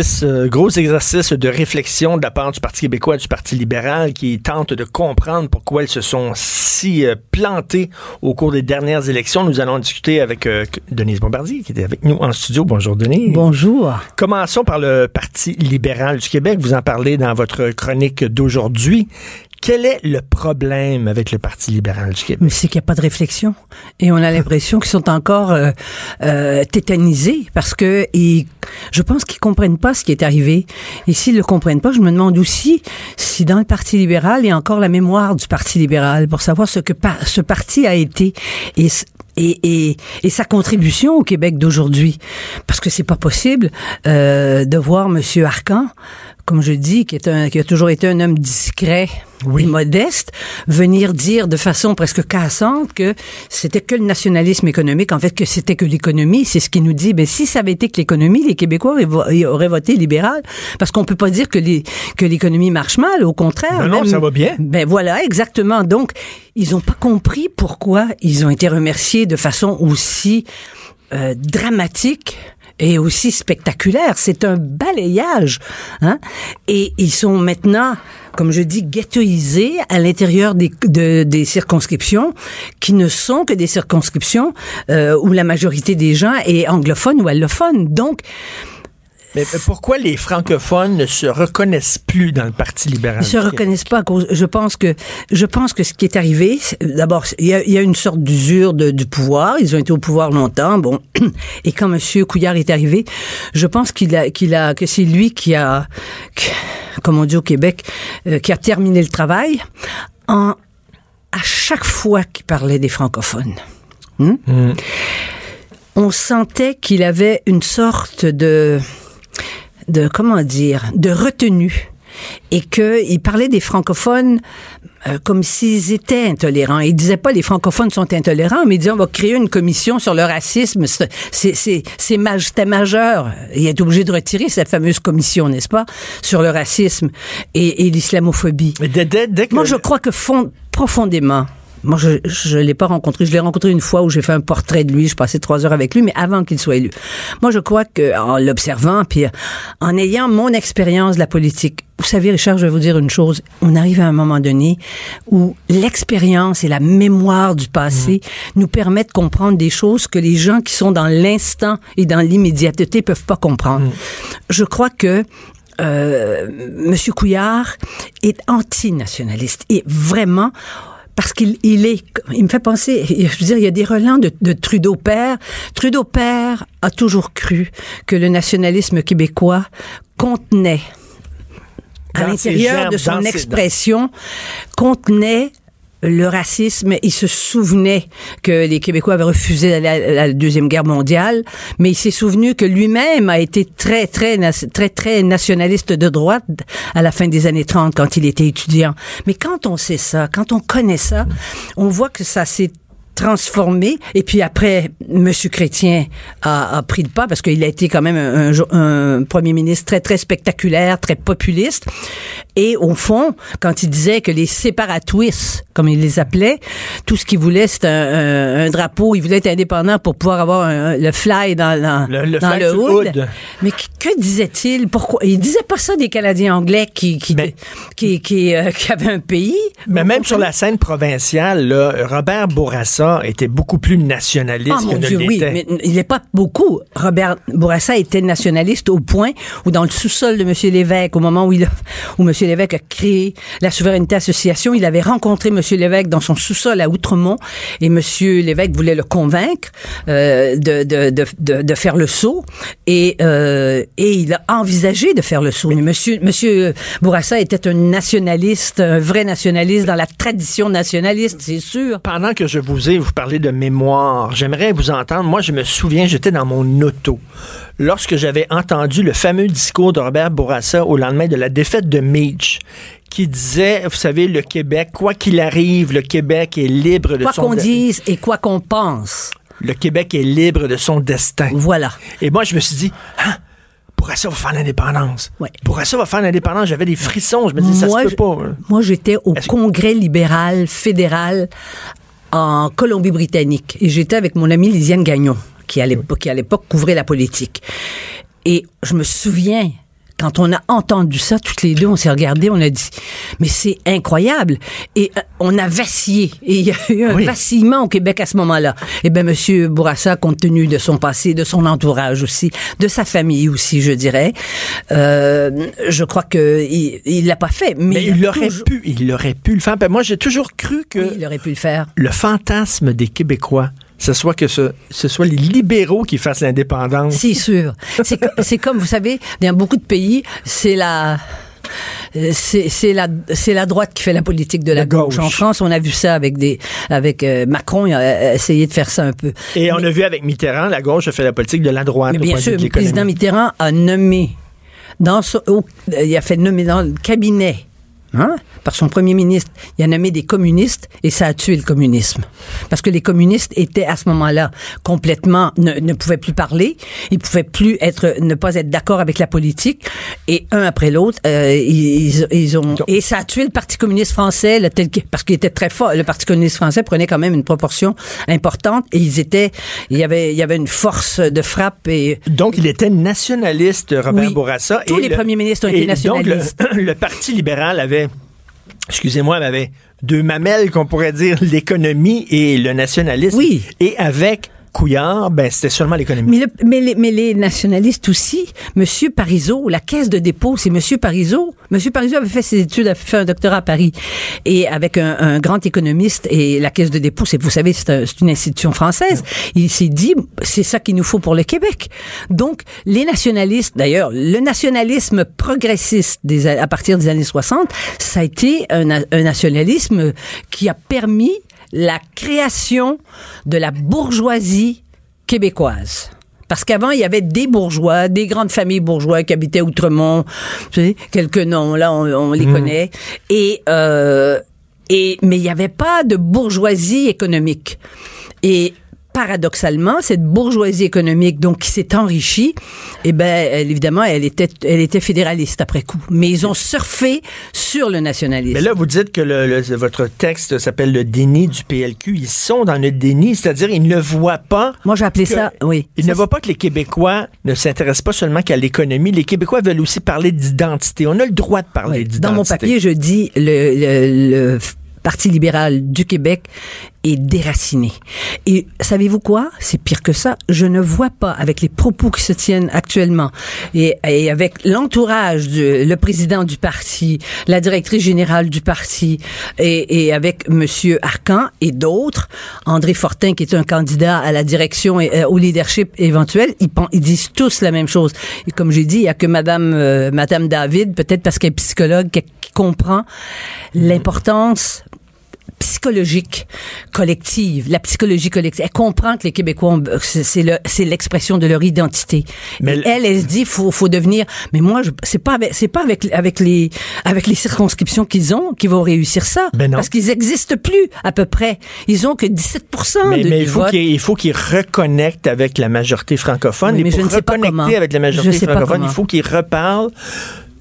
Ce gros exercice de réflexion de la part du Parti québécois et du Parti libéral qui tente de comprendre pourquoi ils se sont si euh, plantés au cours des dernières élections. Nous allons discuter avec euh, Denise Bombardier qui était avec nous en studio. Bonjour Denise. Bonjour. Commençons par le Parti libéral du Québec. Vous en parlez dans votre chronique d'aujourd'hui. Quel est le problème avec le Parti libéral du Québec? C'est qu'il n'y a pas de réflexion. Et on a l'impression qu'ils sont encore euh, euh, tétanisés parce que ils, je pense qu'ils comprennent pas ce qui est arrivé. Et s'ils le comprennent pas, je me demande aussi si dans le Parti libéral, il y a encore la mémoire du Parti libéral pour savoir ce que ce parti a été. Et sa contribution au Québec d'aujourd'hui. Parce que c'est pas possible euh, de voir Monsieur Arcan, comme je dis, qui, est un, qui a toujours été un homme discret et modeste, venir dire de façon presque cassante que c'était que le nationalisme économique, en fait que c'était que l'économie. C'est ce qui nous dit, ben si ça avait été que l'économie, les Québécois auraient, voté libéral, parce qu'on peut pas dire que les, que l'économie marche mal, au contraire. Ben non, Même- ça va bien. ben voilà, exactement. Donc, ils ont pas compris pourquoi ils ont été remerciés de façon aussi euh, dramatique et aussi spectaculaire. C'est un balayage. Hein? Et ils sont maintenant, comme je dis, ghettoisés à l'intérieur des, de- des circonscriptions qui ne sont que des circonscriptions euh, où la majorité des gens est anglophone ou allophone. Donc, Mais, pourquoi les francophones ne se reconnaissent plus dans le Parti libéral? Ils se reconnaissent pas à cause. Je pense que je pense que ce qui est arrivé, d'abord, il y a, il y a une sorte d'usure du pouvoir. Ils ont été au pouvoir longtemps. Bon, et quand Monsieur Couillard est arrivé, je pense qu'il a qu'il a que c'est lui qui a, qui- comme on dit au Québec, euh, qui a terminé le travail en à chaque fois qu'il parlait des francophones. Hmm? On sentait qu'il avait une sorte de de comment dire de retenue et qu'il parlait des francophones euh, comme s'ils étaient intolérants. Il disait pas les francophones sont intolérants, mais il disait on va créer une commission sur le racisme. C'est majeur. Il est obligé de retirer cette fameuse commission, n'est-ce pas, sur le racisme et, et l'islamophobie. Moi, je crois que fond, profondément, moi, je je l'ai pas rencontré. Je l'ai rencontré une fois où j'ai fait un portrait de lui. Je passais trois heures avec lui, mais avant qu'il soit élu. Moi, je crois que en l'observant, puis en ayant mon expérience de la politique, vous savez, Richard, je vais vous dire une chose. On arrive à un moment donné où l'expérience et la mémoire du passé nous permettent de comprendre des choses que les gens qui sont dans l'instant et dans l'immédiateté peuvent pas comprendre. Je crois que euh, Monsieur Couillard est antinationaliste et vraiment parce qu'il il est, il me fait penser, je veux dire, il y a des relents de, de Trudeau père. Trudeau père a toujours cru que le nationalisme québécois contenait à l'intérieur de son expression contenait le racisme. Il se souvenait que les Québécois avaient refusé d'aller à la Deuxième Guerre mondiale, mais il s'est souvenu que lui-même a été très, très, très, très nationaliste de droite à la fin des années 30 quand il était étudiant. Mais quand on sait ça, quand on connaît ça, on voit que ça s'est transformé. Et puis après, Monsieur Chrétien a, a pris le pas parce qu'il a été quand même un, un- un premier ministre très, très spectaculaire, très populiste. Et au fond, quand il disait que les séparatoistes, comme il les appelait, tout ce qu'il voulait, c'était un, drapeau. Il voulait être indépendant pour pouvoir avoir le fly dans, dans Le- le dans fly le sur hood. hood. Mais que, que disait-il? Pourquoi? Il disait pas ça des Canadiens anglais qui, qui, Mais- qui, qui, euh, [laughs] qui avaient un pays. Mais même sur la scène provinciale, là, Robert Bourassa était beaucoup plus nationaliste Ah que mon ne Dieu, oui, l'était. mais il n'est pas beaucoup. Robert Bourassa était nationaliste au point où dans le sous-sol de M. Lévesque, au moment où, il a- où M. Lévesque a créé la Souveraineté Association. Il avait rencontré M. Lévesque dans son sous-sol à Outremont et M. Lévesque voulait le convaincre euh, de, de, de, de, de faire le saut et, euh, et il a envisagé de faire le saut. Mais Monsieur, Monsieur Bourassa était un nationaliste, un vrai nationaliste dans la tradition nationaliste, c'est sûr. Pendant que je vous ai, vous parlez de mémoire, j'aimerais vous entendre. Moi, je me souviens, j'étais dans mon auto lorsque j'avais entendu le fameux discours de Robert Bourassa au lendemain de la défaite de Meach qui disait, vous savez, le Québec, quoi qu'il arrive, le Québec est libre de Quoi son qu'on dise et quoi qu'on pense. Le Québec est libre de son destin. Voilà. Et moi, je me suis dit, hein, Bourassa va faire l'indépendance. Ouais. Bourassa va faire l'indépendance. J'avais des frissons. Je me disais, ça se peut pas. hein. Moi, j'étais au Congrès libéral fédéral en Colombie-Britannique et j'étais avec mon ami Lisiane Gagnon, qui à l'époque couvrait la politique. Et je me souviens, quand on a entendu ça, toutes les deux, on s'est regardés, on a dit, mais c'est incroyable. Et euh, on a vacillé. Et il y a eu un Oui. vacillement au Québec à ce moment-là. Eh bien, Monsieur Bourassa, compte tenu de son passé, de son entourage aussi, de sa famille aussi, je dirais, euh, je crois que il l'a pas fait. Mais, Mais il, il aurait toujours- pu, il aurait pu le faire. Ben, moi, j'ai toujours cru que Oui, il aurait pu le faire. le fantasme des Québécois, ce soit que ce, ce soit les libéraux qui fassent l'indépendance. C'est sûr. C'est co- c'est comme, vous savez, dans beaucoup de pays, c'est la... euh, C'est la c'est la droite qui fait la politique de la, La gauche. gauche. En France, on a vu ça avec des avec euh, Macron, il a essayé de faire ça un peu. Et on a vu avec Mitterrand, la gauche a fait la politique de la droite. Mais bien sûr, le président. Mitterrand a nommé dans son, au- euh, il a fait nommer dans le cabinet. Hein, par son premier ministre, il a nommé des communistes et ça a tué le communisme. Parce que les communistes étaient à ce moment-là complètement, ne, ne pouvaient plus parler, ils pouvaient plus être, ne pas être d'accord avec la politique et un après l'autre, euh, ils, ils ont, et ça a tué le Parti communiste français, le tel que- parce qu'il était très fort. Le Parti communiste français prenait quand même une proportion importante et ils étaient, il y avait, il y avait une force de frappe et Donc, il était nationaliste, Robert Oui. Bourassa. Tous et les le- premiers ministres ont et été nationalistes. Donc, le, [clears throat] le Parti libéral avait, excusez-moi, mais avait deux mamelles, qu'on pourrait dire, l'économie et le nationalisme. Oui. Et avec Couillard, ben, c'était seulement l'économie. Mais, le- mais, les, nationalistes aussi, Monsieur Parizeau, la caisse de dépôt, c'est Monsieur Parizeau. Monsieur Parizeau avait fait ses études, avait fait un doctorat à Paris, et avec un, grand économiste. Et la caisse de dépôt, c'est, vous savez, c'est, un- c'est une institution française. Il s'est dit, c'est ça qu'il nous faut pour le Québec. Donc, les nationalistes, d'ailleurs, le nationalisme progressiste à partir des années 60, ça a été un nationalisme qui a permis la création de la bourgeoisie québécoise. Parce qu'avant, il y avait des bourgeois, des grandes familles bourgeois qui habitaient Outremont, tu sais, quelques noms, là, on, on les connaît. Et, euh, et, mais il n'y avait pas de bourgeoisie économique. Et paradoxalement, cette bourgeoisie économique, donc, qui s'est enrichie, eh ben, elle, évidemment, elle était, elle était fédéraliste après coup. Mais ils ont surfé sur le nationalisme. Mais là, vous dites que le- le- votre texte s'appelle le déni du PLQ. Ils sont dans le déni, c'est-à-dire ils ne voient pas. Moi, j'ai appelé que- ça, oui. Ils Ça, ne voient pas que les Québécois ne s'intéressent pas seulement qu'à l'économie. Les Québécois veulent aussi parler d'identité. On a le droit de parler Oui. d'identité. Dans mon papier, je dis le, le, le f- Parti libéral du Québec est déraciné. Et savez-vous quoi? C'est pire que ça. Je ne vois pas, avec les propos qui se tiennent actuellement et, et avec l'entourage du le président du parti, la directrice générale du parti et, et avec Monsieur Arcan et d'autres, André Fortin qui est un candidat à la direction et euh, au leadership éventuel, ils, ils disent tous la même chose. Et comme j'ai dit, il y a que Madame euh, Madame David, peut-être parce qu'elle est psychologue, qui comprend l'importance psychologique collective, la psychologie collective. Elle comprend que les Québécois, ont- c'est le- c'est l'expression de leur identité. Mais elle, elle se dit, faut, faut devenir. Mais moi, c'est pas avec, c'est pas avec, avec les, avec les circonscriptions qu'ils ont qu'ils vont réussir ça, Ben non. parce qu'ils existent plus à peu près. Ils ont que 17 Mais, de, mais il faut vote. qu'ils il faut qu'ils reconnectent avec la majorité francophone. Oui, et mais pour je ne sais pas reconnecter avec la majorité francophone, il faut qu'ils reparlent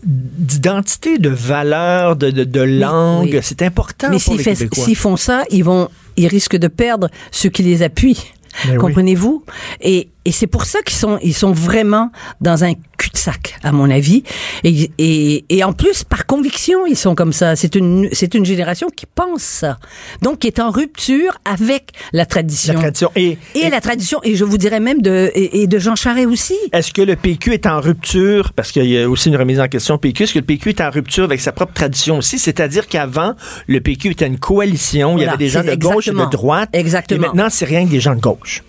d'identité, de valeur, de, de, de langue. oui. C'est important Mais s'ils font ça, ils vont, ils risquent de perdre ceux qui les appuient. Ben oui. Comprenez-vous? Et et c'est pour ça qu'ils sont, ils sont vraiment dans un cul-de-sac, à mon avis. Et, et, et en plus, par conviction, ils sont comme ça. C'est une, c'est une génération qui pense ça. Donc, qui est en rupture avec la tradition. La tradition. Et, Et la tradition, et je vous dirais même de, et, de Jean Charest aussi. Est-ce que le PQ est en rupture, parce qu'il y a aussi une remise en question PQ, est-ce que le PQ est en rupture avec sa propre tradition aussi? C'est-à-dire qu'avant, le PQ était une coalition, il y avait des gens de gauche et de droite. Exactement. Et maintenant, c'est rien que des gens de gauche.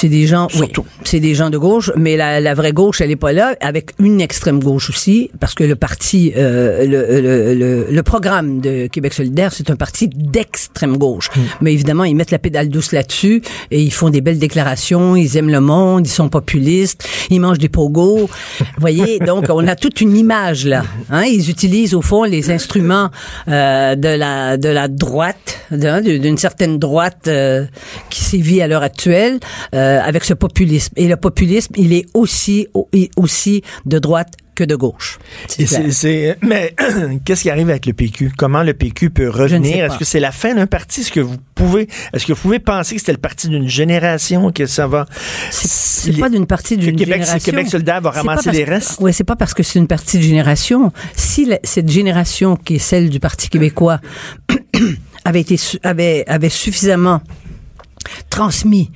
C'est des gens, oui, Surtout. c'est des gens de gauche, mais la, la vraie gauche, elle est pas là, avec une extrême gauche aussi, parce que le parti, euh, le, le, le, le programme de Québec solidaire, c'est un parti d'extrême gauche. Hmm. Mais évidemment, ils mettent la pédale douce là-dessus et ils font des belles déclarations, ils aiment le monde, ils sont populistes, ils mangent des pogos. Vous voyez, [laughs] donc on a toute une image là. Hein? Ils utilisent au fond les instruments euh, de la de la droite, d'un- d'une certaine droite euh, qui sévit à l'heure actuelle, euh, avec ce populisme. Et le populisme, il est aussi aussi de droite que de gauche. Mais [clears throat] qu'est-ce qui arrive avec le PQ? Comment le PQ peut revenir? Est-ce que c'est la fin d'un parti? Est-ce que vous pouvez, est-ce que vous pouvez penser que c'était le parti d'une génération que ça va? C'est- pas d'une partie d'une génération. Québec solidaire va ramasser les restes? Ouais, c'est pas parce que c'est une partie de génération. Si la- cette génération qui est celle du Parti québécois [clears throat] avait été avait avait suffisamment transmis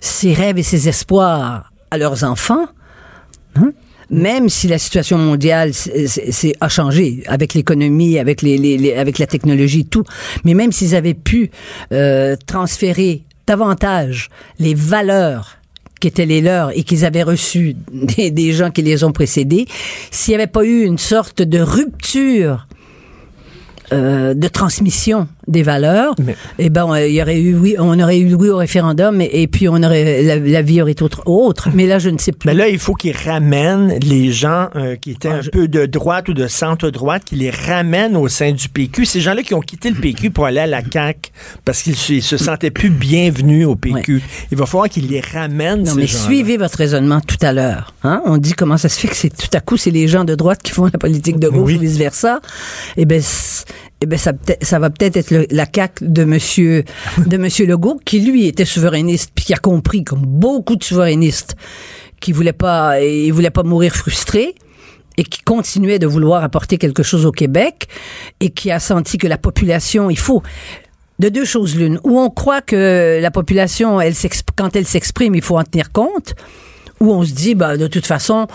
ses rêves et ses espoirs à leurs enfants, hein, même si la situation mondiale c'est- a changé avec l'économie, avec les, avec la technologie, tout, mais même s'ils avaient pu euh, transférer davantage les valeurs qui étaient les leurs et qu'ils avaient reçues [laughs] des, des gens qui les ont précédés, s'il n'y avait pas eu une sorte de rupture euh, de transmission des valeurs, Mais- eh ben, il y aurait eu oui, on aurait eu oui au référendum et, et puis on aurait la, la vie aurait été autre, autre. Mais là, je ne sais plus. Mais là, il faut qu'ils ramènent les gens euh, qui étaient Ah, un je- peu de droite ou de centre-droite, qu'ils les ramènent au sein du PQ. Ces gens-là qui ont quitté le PQ pour aller à la CAQ parce qu'ils se, sentaient plus bienvenus au PQ. Il va falloir qu'ils les ramènent, Non, ces mais suivez votre raisonnement tout à l'heure. Hein? On dit comment ça se fait que c'est tout à coup c'est les gens de droite qui font la politique de gauche Oui. ou vice versa. Eh ben, eh ben ça, ça va peut-être être la CAQ de Monsieur de Monsieur Legault qui lui était souverainiste puis qui a compris comme beaucoup de souverainistes qui voulaient pas il voulait pas mourir frustré et qui continuait de vouloir apporter quelque chose au Québec et qui a senti que la population, il faut de deux choses l'une, où on croit que la population, elle quand elle s'exprime, il faut en tenir compte, où on se dit, bah, de toute façon,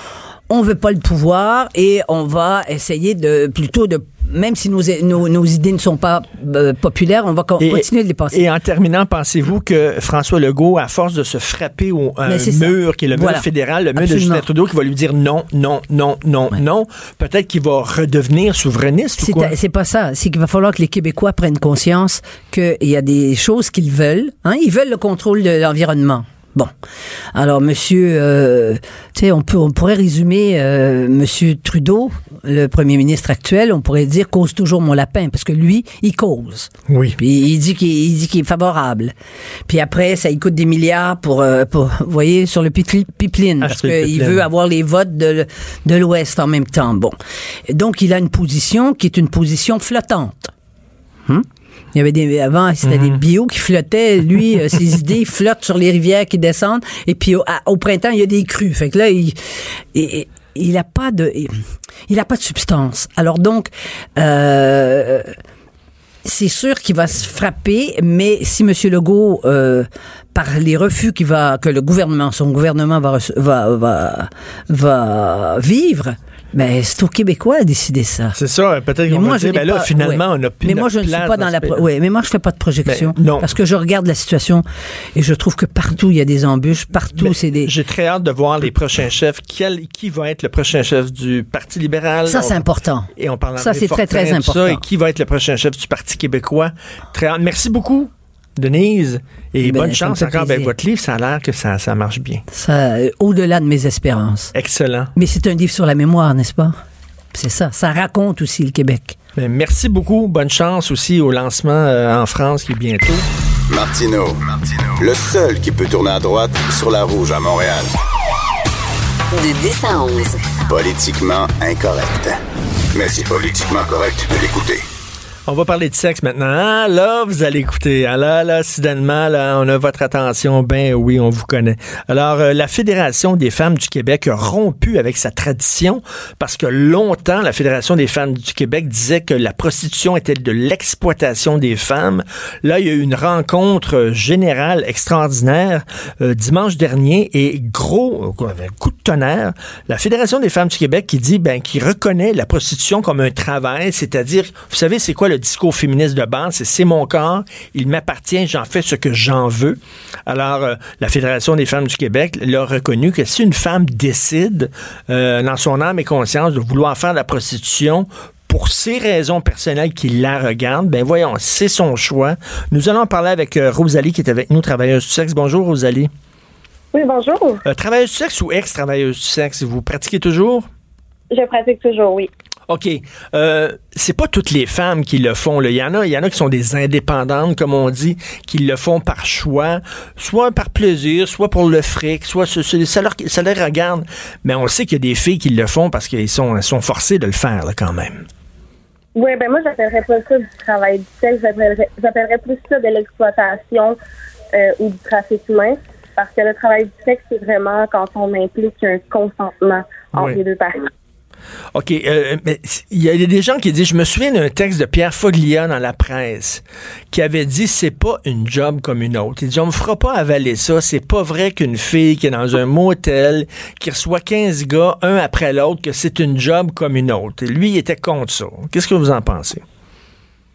on veut pas le pouvoir et on va essayer de plutôt de même si nos, nos, nos idées ne sont pas euh, populaires, on va co- Et- continuer de les passer. Et en terminant, pensez-vous que François Legault, à force de se frapper au un mur, qui est le mur Voilà. fédéral, le mur de. Justin Trudeau, qui va lui dire non, non, non, non, non, peut-être qu'il va redevenir souverainiste ou C'est quoi? c'est pas ça. C'est qu'il va falloir que les Québécois prennent conscience qu'il y a des choses qu'ils veulent. Hein? Ils veulent le contrôle de l'environnement. Bon, alors Monsieur, euh, tu sais, on peut, on pourrait résumer euh, Monsieur Trudeau, le Premier ministre actuel, on pourrait dire cause toujours mon lapin parce que lui, il cause. Oui. Puis il dit qu'il il dit qu'il est favorable. Puis après, ça il coûte des milliards pour, euh, pour vous voyez, sur le pipeline parce Acheter le qu'il veut avoir les votes de, de l'Ouest en même temps. Bon, donc il a une position qui est une position flottante. Hum? Il y avait des avant c'était des bio qui flottaient. Lui, euh, ses [laughs] idées flottent sur les rivières qui descendent. Et puis au, à- au printemps, il y a des crues. Fait que là, il il, il a pas de il, il a pas de substance. Alors donc. Euh, c'est sûr qu'il va se frapper, mais si M. Legault, euh, par les refus qu'il va, que le gouvernement, son gouvernement va, va, va, va vivre, ben, c'est aux Québécois à décider ça. C'est ça, peut-être Mais qu'on va dire, ben là, pas- finalement, ouais. on a plus Mais moi, je ne suis pas dans la. pro-. Ouais, mais moi, je fais pas de projection. Ben, non. Parce que je regarde la situation et je trouve que partout, il y a des embûches. Partout, Mais c'est des. J'ai très hâte de voir les prochains chefs. Quel, qui va être le prochain chef du Parti libéral? Ça, c'est important. Et on parle Ça, c'est très, très important. Et qui va être le prochain chef du Parti québécois? Très hâte. Merci beaucoup, Denise. Et Ben, bonne me chance encore avec plaisir. votre livre. Ça a l'air que ça, ça marche bien. Ça, euh, au-delà de mes espérances. Excellent. Mais c'est un livre sur la mémoire, n'est-ce pas? C'est ça. Ça raconte aussi le Québec. Ben, merci beaucoup. Bonne chance aussi au lancement euh, en France qui est bientôt. Martino, le seul qui peut tourner à droite sur la rouge à Montréal. De 10 à 11. Politiquement incorrect. Mais c'est politiquement correct de l'écouter. On va parler de sexe maintenant. Ah, là, vous allez écouter. Ah, là, là, soudainement, là, on a votre attention. Ben oui, on vous connaît. Alors, euh, la Fédération des femmes du Québec a rompu avec sa tradition parce que longtemps, la Fédération des femmes du Québec disait que la prostitution était de l'exploitation des femmes. Là, il y a eu une rencontre générale extraordinaire euh, dimanche dernier et gros, coup de tonnerre, la Fédération des femmes du Québec qui dit, ben, qui reconnaît la prostitution comme un travail, c'est-à-dire, vous savez, c'est quoi le discours féministe de base? C'est c'est mon corps, il m'appartient, j'en fais ce que j'en veux. Alors, euh, la Fédération des femmes du Québec l'a reconnu que si une femme décide, euh, dans son âme et conscience, de vouloir faire de la prostitution pour ses raisons personnelles qui la regardent, ben voyons, c'est son choix. Nous allons parler avec euh, Rosalie qui est avec nous, travailleuse du sexe. Bonjour Rosalie. Oui, bonjour. Travailleuse du sexe ou ex-travailleuse du sexe, vous pratiquez toujours? Je pratique toujours, oui. OK. Euh, c'est pas toutes les femmes qui le font. Il y en a, il y en a qui sont des indépendantes, comme on dit, qui le font par choix, soit par plaisir, soit pour le fric, soit ça, ça, leur, ça les regarde. Mais on sait qu'il y a des filles qui le font parce qu'elles sont, sont forcées de le faire là, quand même. Oui, ben moi, j'appellerais pas ça du travail du sexe, j'appellerais plus ça de l'exploitation euh, ou du trafic humain. Parce que le travail du sexe, c'est vraiment quand on implique un consentement entre Oui. les deux parties. OK. euh, mais il y a des gens qui disent, je me souviens d'un texte de Pierre Foglia dans la presse qui avait dit, c'est pas une job comme une autre. Il dit, on me fera pas avaler ça. C'est pas vrai qu'une fille qui est dans un motel, qui reçoit 15 gars, un après l'autre, que c'est une job comme une autre. Lui, il était contre ça. Qu'est-ce que vous en pensez?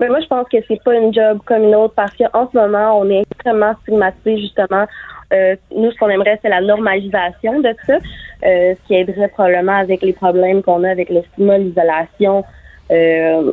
Mais moi, je pense que c'est pas une job comme une autre parce qu'en ce moment, on est extrêmement stigmatisé, justement. Euh, nous, ce qu'on aimerait, c'est la normalisation de ça, euh, ce qui aiderait probablement avec les problèmes qu'on a avec le stigma, l'isolation. Euh,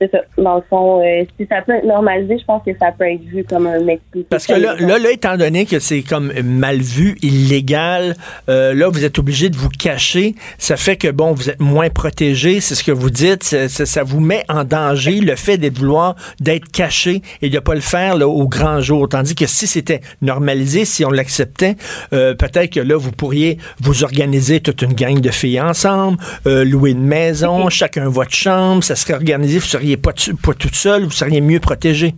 c'est ça. Dans le fond, euh, si ça peut être normalisé, je pense que ça peut être vu comme un métier. Parce que là, là, là, étant donné que c'est comme mal vu, illégal, euh, là, vous êtes obligé de vous cacher. Ça fait que, bon, vous êtes moins protégé, c'est ce que vous dites. Ça, ça- ça vous met en danger le fait d'être vouloir d'être caché et de pas le faire là, au grand jour. Tandis que si c'était normalisé, si on l'acceptait, euh, peut-être que là, vous pourriez vous organiser toute une gang de filles ensemble, euh, louer une maison, chacun votre chambre, ça serait organisé, vous seriez pas, tu- pas toute seule, vous seriez mieux protégé.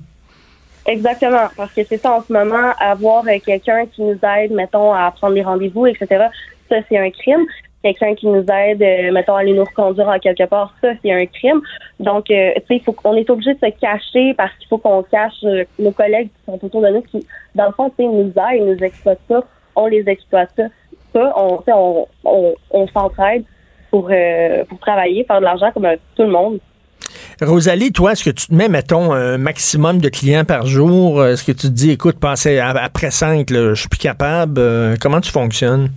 Exactement, parce que c'est ça en ce moment, avoir euh, quelqu'un qui nous aide, mettons, à prendre des rendez-vous, etc., ça, c'est un crime. Quelqu'un qui nous aide, euh, mettons, à aller nous reconduire en quelque part, ça, c'est un crime. Donc, euh, tu sais, faut qu'on est obligé de se cacher parce qu'il faut qu'on cache nos collègues qui sont autour de nous, qui, dans le fond, tu sais, nous aident, nous exploitent ça, on les exploite ça. Ça, on, on, on, s'entraide pour, pour travailler, faire de l'argent comme tout le monde. Rosalie, toi, est-ce que tu te mets, mettons, un maximum de clients par jour? Est-ce que tu te dis, écoute, à- après 5, je suis plus capable? Euh, comment tu fonctionnes?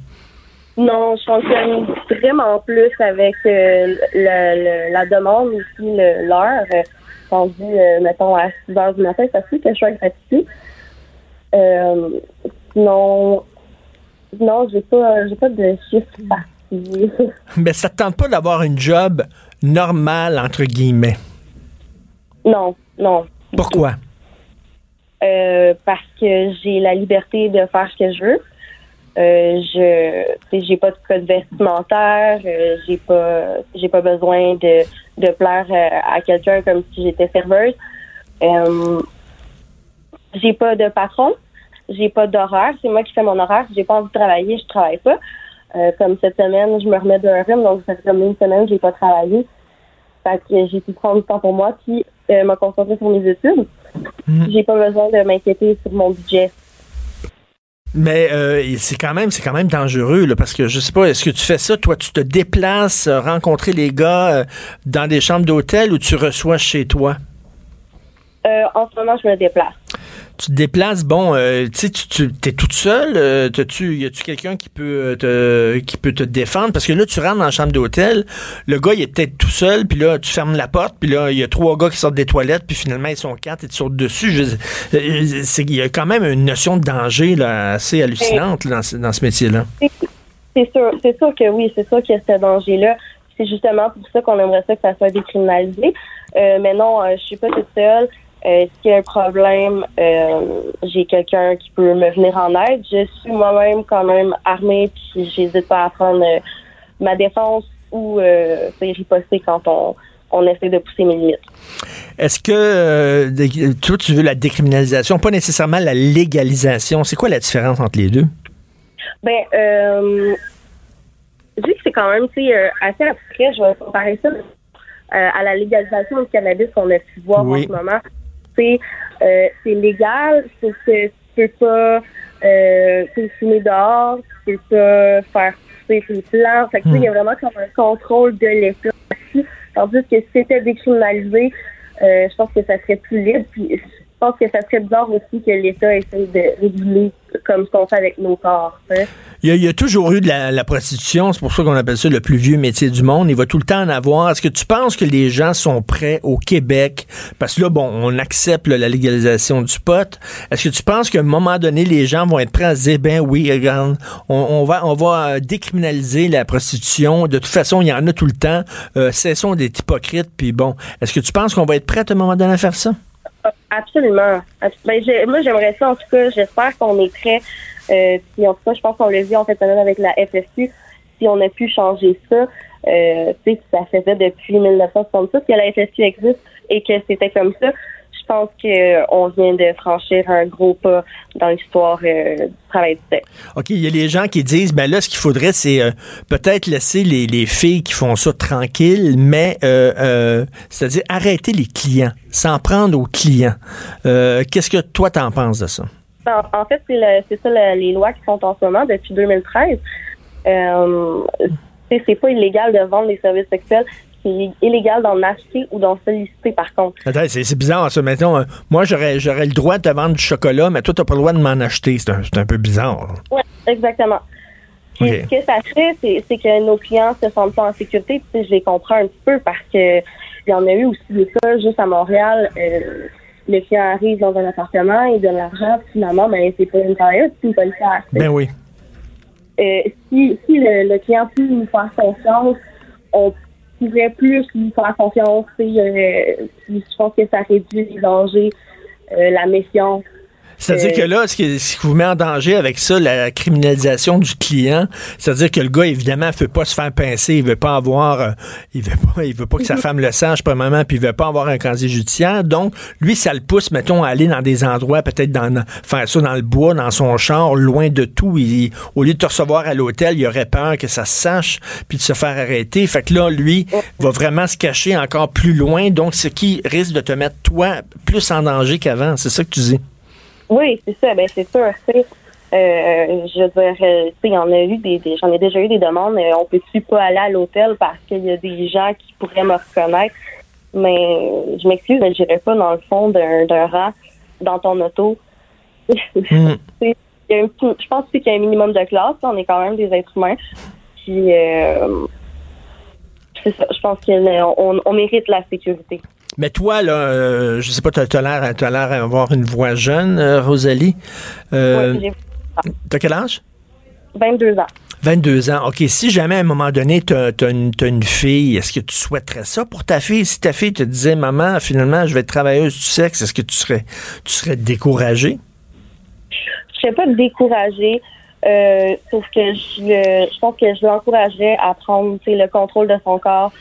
Non, je fonctionne vraiment plus avec euh, le, le- la demande aussi, l'heure. Euh, Quand je dis, euh, mettons, à 6 heures du matin, ça se peut que je sois gratuit. Euh, sinon, non, j'ai pas, j'ai pas de chiffre particulier. Mais [laughs] ça te tente pas d'avoir une job normale, entre guillemets? non, non. Pourquoi? Euh, parce que j'ai la liberté de faire ce que je veux. Euh, je j'ai pas de code vestimentaire, euh, j'ai pas j'ai pas besoin de, de plaire euh, à quelqu'un comme si j'étais serveuse. Euh, j'ai pas de patron, j'ai pas d'horaire, c'est moi qui fais mon horaire. J'ai pas envie de travailler, je travaille pas. Euh, comme cette semaine, je me remets d'un rhume, donc ça fait comme une semaine que j'ai pas travaillé. Fait que j'ai pu prendre du temps pour moi, puis euh, me concentrer sur mes études. J'ai pas besoin de m'inquiéter sur mon budget. Mais euh, c'est quand même c'est quand même dangereux là, parce que je sais pas est-ce que tu fais ça toi tu te déplaces euh, rencontrer les gars dans des chambres d'hôtel ou tu reçois chez toi? Euh, en ce moment, je me déplace. Tu te déplaces bon euh, tu sais tu, tu es toute seule euh, t'as-tu y a-tu quelqu'un qui peut euh, te qui peut te défendre? Parce que là tu rentres dans la chambre d'hôtel le gars il est peut-être tout seul puis là tu fermes la porte puis là il y a trois gars qui sortent des toilettes puis finalement ils sont quatre et tu sautes dessus euh, il y a quand même une notion de danger là assez hallucinante dans, ce- dans ce métier là C'est sûr, c'est sûr que oui, c'est sûr qu'il y a ce danger-là. C'est justement pour ça qu'on aimerait ça que ça soit décriminalisé. Mais non, je suis pas toute seule. Euh, S'il y a un problème, euh, j'ai quelqu'un qui peut me venir en aide. Je suis moi-même quand même armée, puis j'hésite pas à prendre euh, ma défense ou euh, sais, riposter quand on on essaie de pousser mes limites. Est-ce que toi, tu veux la décriminalisation, pas nécessairement la légalisation? C'est quoi la différence entre les deux? Ben, euh, je dis que c'est quand même assez abstrait. Je vais comparer ça à la légalisation du cannabis qu'on a pu voir en ce moment. C'est euh, c'est légal, c'est que tu peux pas euh, fumer dehors, tu peux pas faire pousser tes plantes. Fait que, Il y a hmm. vraiment comme un contrôle de l'État. Tandis que si c'était décriminalisé, euh, je pense que ça serait plus libre. Puis pense que ça serait bizarre aussi que l'État essaie de réguler comme ce qu'on fait avec nos corps. Il y, a, toujours eu de la, prostitution, c'est pour ça qu'on appelle ça le plus vieux métier du monde. Il va tout le temps en avoir. Est-ce que tu penses que les gens sont prêts au Québec? Parce que là, bon, on accepte la légalisation du pot. Est-ce que tu penses qu'à un moment donné, les gens vont être prêts à se dire, ben oui, regarde, on, va, on va euh, décriminaliser la prostitution. De toute façon, il y en a tout le temps. Euh, cessons d'être hypocrites. Puis bon, est-ce que tu penses qu'on va être prêts à un moment donné à faire ça? Absolument. Ben, moi, j'aimerais ça, en tout cas. J'espère qu'on est prêt. Euh, puis, en tout cas, je pense qu'on l'a vu en fait avec la FSU. Si on a pu changer ça, euh, ça faisait depuis 1966 que la FSU existe et que c'était comme ça pense qu'on vient de franchir un gros pas dans l'histoire euh, du travail du sexe. OK, il y a les gens qui disent, ben là, ce qu'il faudrait, c'est euh, peut-être laisser les, filles qui font ça tranquilles, mais euh, c'est-à-dire arrêter les clients, s'en prendre aux clients. Qu'est-ce que toi, t'en penses de ça? En, fait, c'est ça les lois qui sont en ce moment depuis 2013. c'est pas illégal de vendre des services sexuels c'est illégal d'en acheter ou d'en solliciter, par contre. Attends, c'est bizarre, ça. Mettons, euh, moi, j'aurais le droit de te vendre du chocolat, mais toi, tu n'as pas le droit de m'en acheter. C'est un, un, peu bizarre. Oui, exactement. Ce que ça fait, c'est que nos clients se sentent pas en sécurité. Puis, je les comprends un petit peu parce que il y en a eu aussi des cas juste à Montréal. Euh, le client arrive dans un appartement, il donne l'argent, finalement, mais ben, c'est pas une période, c'est une policière. Ben oui. Euh, si si le, le, client peut nous faire confiance, on pourrait plus lui faire confiance. Euh, je pense que ça réduit les dangers, euh, la méfiance. C'est-à-dire que là, ce qui, vous met en danger avec ça, la criminalisation du client, c'est-à-dire que le gars, évidemment, ne veut pas se faire pincer, il veut pas avoir, euh, il veut pas, il veut pas que sa femme le sache, premièrement, puis il veut pas avoir un casier judiciaire. Donc, lui, ça le pousse, mettons, à aller dans des endroits, peut-être dans, faire ça dans le bois, dans son char, loin de tout. Il, au lieu de te recevoir à l'hôtel, il aurait peur que ça se sache, puis de se faire arrêter. Fait que là, lui, va vraiment se cacher encore plus loin. Donc, ce qui risque de te mettre, toi, plus en danger qu'avant. C'est ça que tu dis. Oui, c'est ça. Ben, c'est sûr. Euh, je veux dire, euh, il y en a eu des, j'en ai déjà eu des demandes. Euh, on peut-tu pas aller à l'hôtel parce qu'il y a des gens qui pourraient me reconnaître? Mais je m'excuse, mais je n'irai pas dans le fond d'un, d'un rang dans ton auto. [laughs] Hmm. je pense qu'il y a un minimum de classe. On est quand même des êtres humains. Puis, c'est ça. Je pense qu'on on mérite la sécurité. Mais toi, là, euh, je sais pas, tu as, l'air d'avoir une voix jeune, euh, Rosalie. Euh, oui, T'as quel âge? 22 ans. 22 ans. OK. Si jamais à un moment donné, tu as, une fille, est-ce que tu souhaiterais ça pour ta fille? Si ta fille te disait, maman, finalement, je vais être travailleuse du sexe, est-ce que tu serais, tu serais découragée? Je serais pas découragée. Euh, sauf que je, je pense que je l'encouragerais à prendre le contrôle de son corps.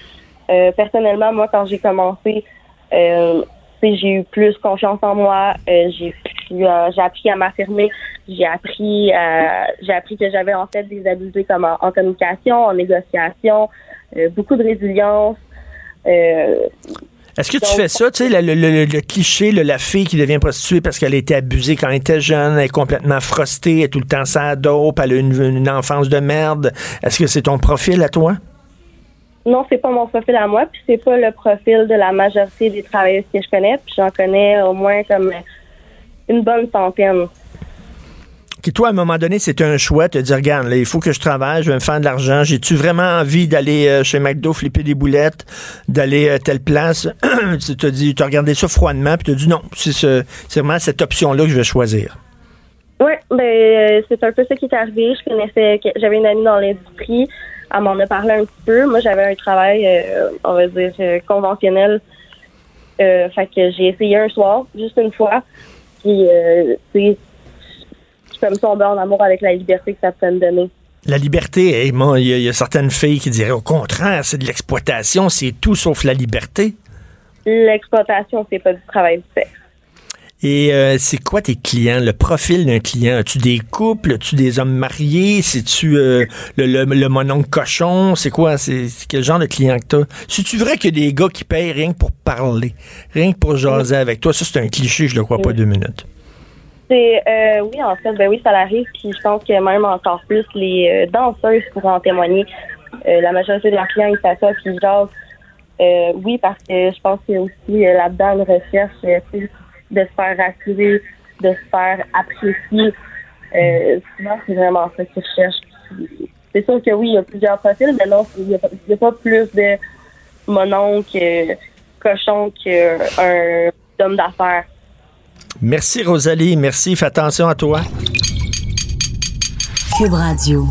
personnellement, moi, quand j'ai commencé, euh, j'ai eu plus confiance en moi. Euh, j'ai euh, j'ai appris à m'affirmer. J'ai appris j'ai appris que j'avais en fait des habiletés comme en, communication, en négociation, beaucoup de résilience. est-ce que tu fais ça, tu sais, le, le, cliché, la fille qui devient prostituée parce qu'elle a été abusée quand elle était jeune, elle est complètement frostée, elle est tout le temps sans dope, elle a une, une enfance de merde. Est-ce que c'est ton profil à toi? Non, c'est pas mon profil à moi, puis c'est pas le profil de la majorité des travailleurs que je connais, puis j'en connais au moins comme une bonne centaine. Qui toi, à un moment donné, c'est un choix, te dire, regarde, il faut que je travaille, je vais me faire de l'argent. J'ai-tu vraiment envie d'aller euh, chez McDo flipper des boulettes, d'aller à telle place? [clears throat] tu as regardé ça froidement, puis tu as dit non, c'est ce, vraiment cette option-là que je vais choisir. Oui, ben, euh, c'est un peu ça qui est arrivé. Je connaissais, j'avais une amie dans l'industrie elle m'en a parlé un petit peu. Moi, j'avais un travail, euh, on va dire, euh, conventionnel. Euh, fait que j'ai essayé un soir, juste une fois. Puis, euh, tu sais, je peux me tomber en amour avec la liberté que ça peut me donner. La liberté, il y, a certaines filles qui diraient au contraire, c'est de l'exploitation, c'est tout sauf la liberté. L'exploitation, c'est pas du travail du sexe. Et euh, c'est quoi tes clients, le profil d'un client? As-tu des couples? As-tu des hommes mariés? C'est-tu euh, le, le, le mononcle cochon? C'est quoi? C'est quel genre de client que t'as? C'est-tu vrai qu'il y a des gars qui payent rien que pour parler, rien que pour jaser avec toi? Ça, c'est un cliché, je le crois pas deux minutes. C'est euh, oui, en fait, ben oui, ça arrive. Puis je pense que même encore plus les danseuses pourront en témoigner. la majorité de leurs clients, ils s'assoient puis ils jasent. oui, parce que je pense qu'il y a aussi là-dedans une recherche de se faire rassurer, de se faire apprécier. Euh, souvent, c'est vraiment ça qu'ils cherchent. C'est sûr que oui, il y a plusieurs profils, mais non, il n'y a, pas plus de mon oncle cochon qu'un homme d'affaires. Merci Rosalie, merci, fais attention à toi. Cube Radio.